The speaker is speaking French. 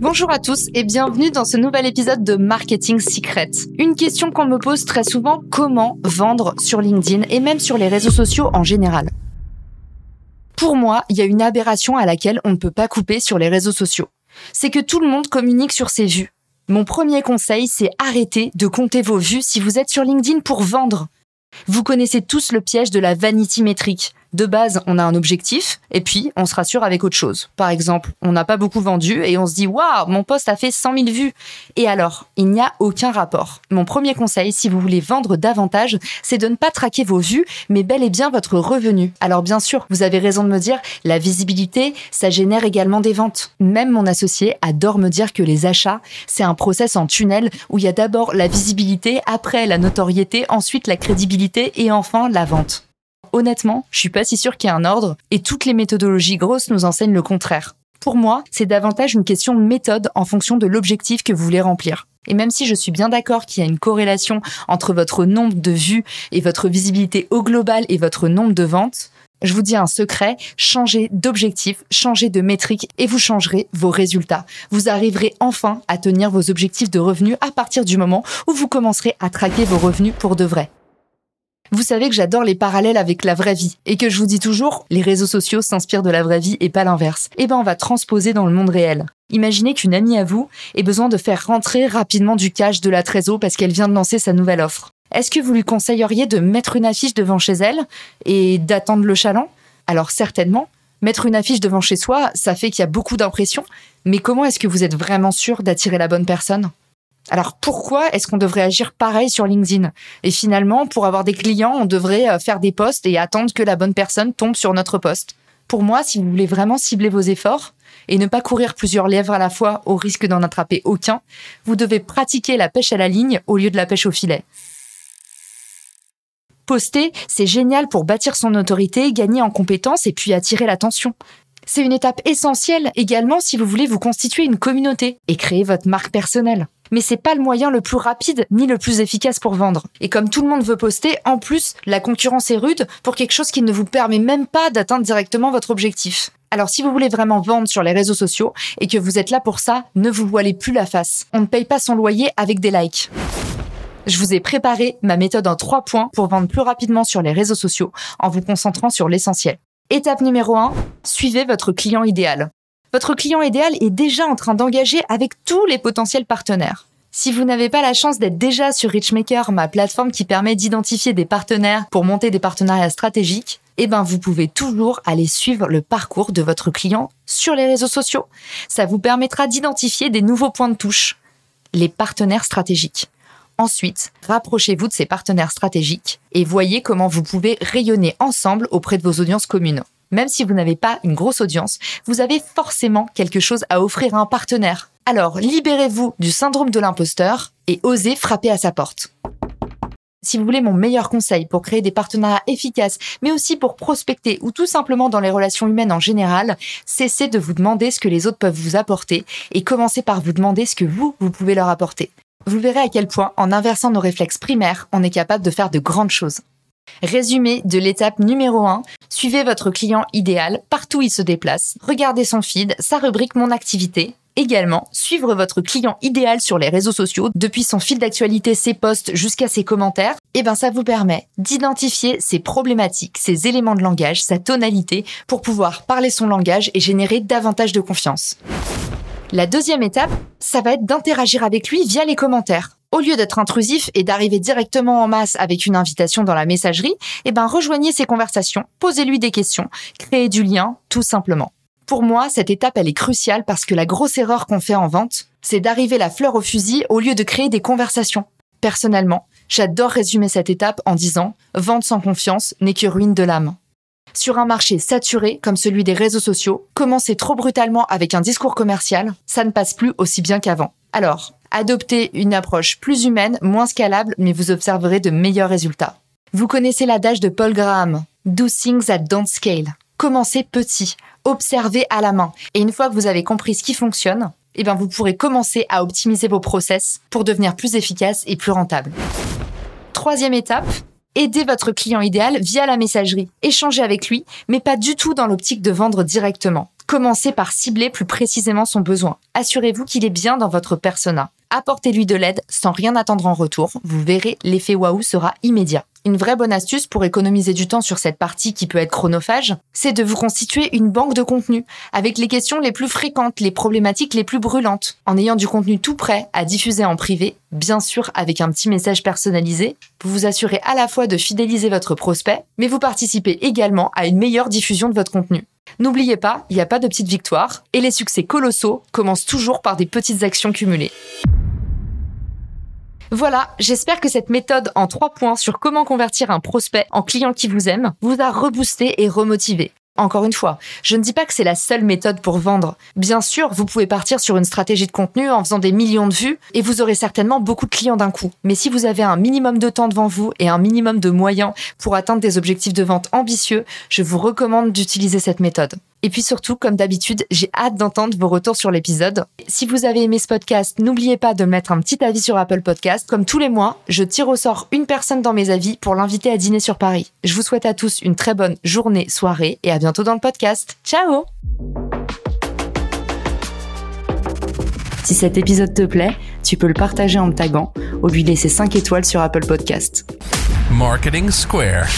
Bonjour à tous et bienvenue dans ce nouvel épisode de Marketing Secret. Une question qu'on me pose très souvent, comment vendre sur LinkedIn et même sur les réseaux sociaux en général? Pour moi, il y a une aberration à laquelle on ne peut pas couper sur les réseaux sociaux. C'est que tout le monde communique sur ses vues. Mon premier conseil, c'est arrêter de compter vos vues si vous êtes sur LinkedIn pour vendre. Vous connaissez tous le piège de la vanity métrique. De base, on a un objectif et puis on se rassure avec autre chose. Par exemple, on n'a pas beaucoup vendu et on se dit waouh, mon poste a fait 100 000 vues. Et alors, il n'y a aucun rapport. Mon premier conseil, si vous voulez vendre davantage, c'est de ne pas traquer vos vues, mais bel et bien votre revenu. Alors bien sûr, vous avez raison de me dire, la visibilité, ça génère également des ventes. Même mon associé adore me dire que les achats, c'est un process en tunnel où il y a d'abord la visibilité, après la notoriété, ensuite la crédibilité et enfin la vente. Honnêtement, je suis pas si sûre qu'il y ait un ordre et toutes les méthodologies grosses nous enseignent le contraire. Pour moi, c'est davantage une question de méthode en fonction de l'objectif que vous voulez remplir. Et même si je suis bien d'accord qu'il y a une corrélation entre votre nombre de vues et votre visibilité au global et votre nombre de ventes, je vous dis un secret, changez d'objectif, changez de métrique et vous changerez vos résultats. Vous arriverez enfin à tenir vos objectifs de revenus à partir du moment où vous commencerez à traquer vos revenus pour de vrai. Vous savez que j'adore les parallèles avec la vraie vie et que je vous dis toujours, les réseaux sociaux s'inspirent de la vraie vie et pas l'inverse. Eh ben, on va transposer dans le monde réel. Imaginez qu'une amie à vous ait besoin de faire rentrer rapidement du cash de la trésor parce qu'elle vient de lancer sa nouvelle offre. Est-ce que vous lui conseilleriez de mettre une affiche devant chez elle et d'attendre le chaland? Alors certainement, mettre une affiche devant chez soi, ça fait qu'il y a beaucoup d'impressions, mais comment est-ce que vous êtes vraiment sûr d'attirer la bonne personne? Alors pourquoi est-ce qu'on devrait agir pareil sur LinkedIn? Et finalement, pour avoir des clients, on devrait euh, faire des posts et attendre que la bonne personne tombe sur notre poste. Pour moi, si vous voulez vraiment cibler vos efforts et ne pas courir plusieurs lèvres à la fois au risque d'en attraper aucun, vous devez pratiquer la pêche à la ligne au lieu de la pêche au filet. Poster, c'est génial pour bâtir son autorité, gagner en compétences et puis attirer l'attention. C'est une étape essentielle également si vous voulez vous constituer une communauté et créer votre marque personnelle. Mais c'est pas le moyen le plus rapide ni le plus efficace pour vendre. Et comme tout le monde veut poster, en plus, la concurrence est rude pour quelque chose qui ne vous permet même pas d'atteindre directement votre objectif. Alors si vous voulez vraiment vendre sur les réseaux sociaux et que vous êtes là pour ça, ne vous voilez plus la face. On ne paye pas son loyer avec des likes. Je vous ai préparé ma méthode en trois points pour vendre plus rapidement sur les réseaux sociaux en vous concentrant sur l'essentiel. Étape numéro 1, suivez votre client idéal. Votre client idéal est déjà en train d'engager avec tous les potentiels partenaires. Si vous n'avez pas la chance d'être déjà sur Richmaker, ma plateforme qui permet d'identifier des partenaires pour monter des partenariats stratégiques, eh ben vous pouvez toujours aller suivre le parcours de votre client sur les réseaux sociaux. Ça vous permettra d'identifier des nouveaux points de touche, les partenaires stratégiques. Ensuite, rapprochez-vous de ces partenaires stratégiques et voyez comment vous pouvez rayonner ensemble auprès de vos audiences communes. Même si vous n'avez pas une grosse audience, vous avez forcément quelque chose à offrir à un partenaire. Alors, libérez-vous du syndrome de l'imposteur et osez frapper à sa porte. Si vous voulez mon meilleur conseil pour créer des partenariats efficaces, mais aussi pour prospecter ou tout simplement dans les relations humaines en général, cessez de vous demander ce que les autres peuvent vous apporter et commencez par vous demander ce que vous, vous pouvez leur apporter. Vous verrez à quel point, en inversant nos réflexes primaires, on est capable de faire de grandes choses. Résumé de l'étape numéro 1, suivez votre client idéal partout où il se déplace, regardez son feed, sa rubrique Mon activité. Également, suivre votre client idéal sur les réseaux sociaux, depuis son fil d'actualité, ses posts jusqu'à ses commentaires, et eh ben ça vous permet d'identifier ses problématiques, ses éléments de langage, sa tonalité, pour pouvoir parler son langage et générer davantage de confiance. La deuxième étape, ça va être d'interagir avec lui via les commentaires. Au lieu d'être intrusif et d'arriver directement en masse avec une invitation dans la messagerie, eh ben rejoignez ces conversations, posez-lui des questions, créez du lien, tout simplement. Pour moi, cette étape, elle est cruciale parce que la grosse erreur qu'on fait en vente, c'est d'arriver la fleur au fusil au lieu de créer des conversations. Personnellement, j'adore résumer cette étape en disant Vente sans confiance n'est que ruine de l'âme. Sur un marché saturé comme celui des réseaux sociaux, commencer trop brutalement avec un discours commercial, ça ne passe plus aussi bien qu'avant. Alors, adoptez une approche plus humaine, moins scalable, mais vous observerez de meilleurs résultats. Vous connaissez l'adage de Paul Graham Do things that don't scale. Commencez petit, observez à la main. Et une fois que vous avez compris ce qui fonctionne, eh bien vous pourrez commencer à optimiser vos process pour devenir plus efficace et plus rentable. Troisième étape, aidez votre client idéal via la messagerie. Échangez avec lui, mais pas du tout dans l'optique de vendre directement. Commencez par cibler plus précisément son besoin. Assurez-vous qu'il est bien dans votre persona. Apportez-lui de l'aide sans rien attendre en retour. Vous verrez, l'effet waouh sera immédiat. Une vraie bonne astuce pour économiser du temps sur cette partie qui peut être chronophage, c'est de vous constituer une banque de contenu avec les questions les plus fréquentes, les problématiques les plus brûlantes, en ayant du contenu tout prêt à diffuser en privé, bien sûr avec un petit message personnalisé. Vous vous assurez à la fois de fidéliser votre prospect, mais vous participez également à une meilleure diffusion de votre contenu. N'oubliez pas, il n'y a pas de petites victoires, et les succès colossaux commencent toujours par des petites actions cumulées. Voilà, j'espère que cette méthode en trois points sur comment convertir un prospect en client qui vous aime vous a reboosté et remotivé. Encore une fois, je ne dis pas que c'est la seule méthode pour vendre. Bien sûr, vous pouvez partir sur une stratégie de contenu en faisant des millions de vues et vous aurez certainement beaucoup de clients d'un coup. Mais si vous avez un minimum de temps devant vous et un minimum de moyens pour atteindre des objectifs de vente ambitieux, je vous recommande d'utiliser cette méthode. Et puis surtout, comme d'habitude, j'ai hâte d'entendre vos retours sur l'épisode. Si vous avez aimé ce podcast, n'oubliez pas de mettre un petit avis sur Apple Podcast. Comme tous les mois, je tire au sort une personne dans mes avis pour l'inviter à dîner sur Paris. Je vous souhaite à tous une très bonne journée, soirée et à bientôt dans le podcast. Ciao Si cet épisode te plaît, tu peux le partager en me taguant ou lui laisser 5 étoiles sur Apple Podcast. Marketing Square.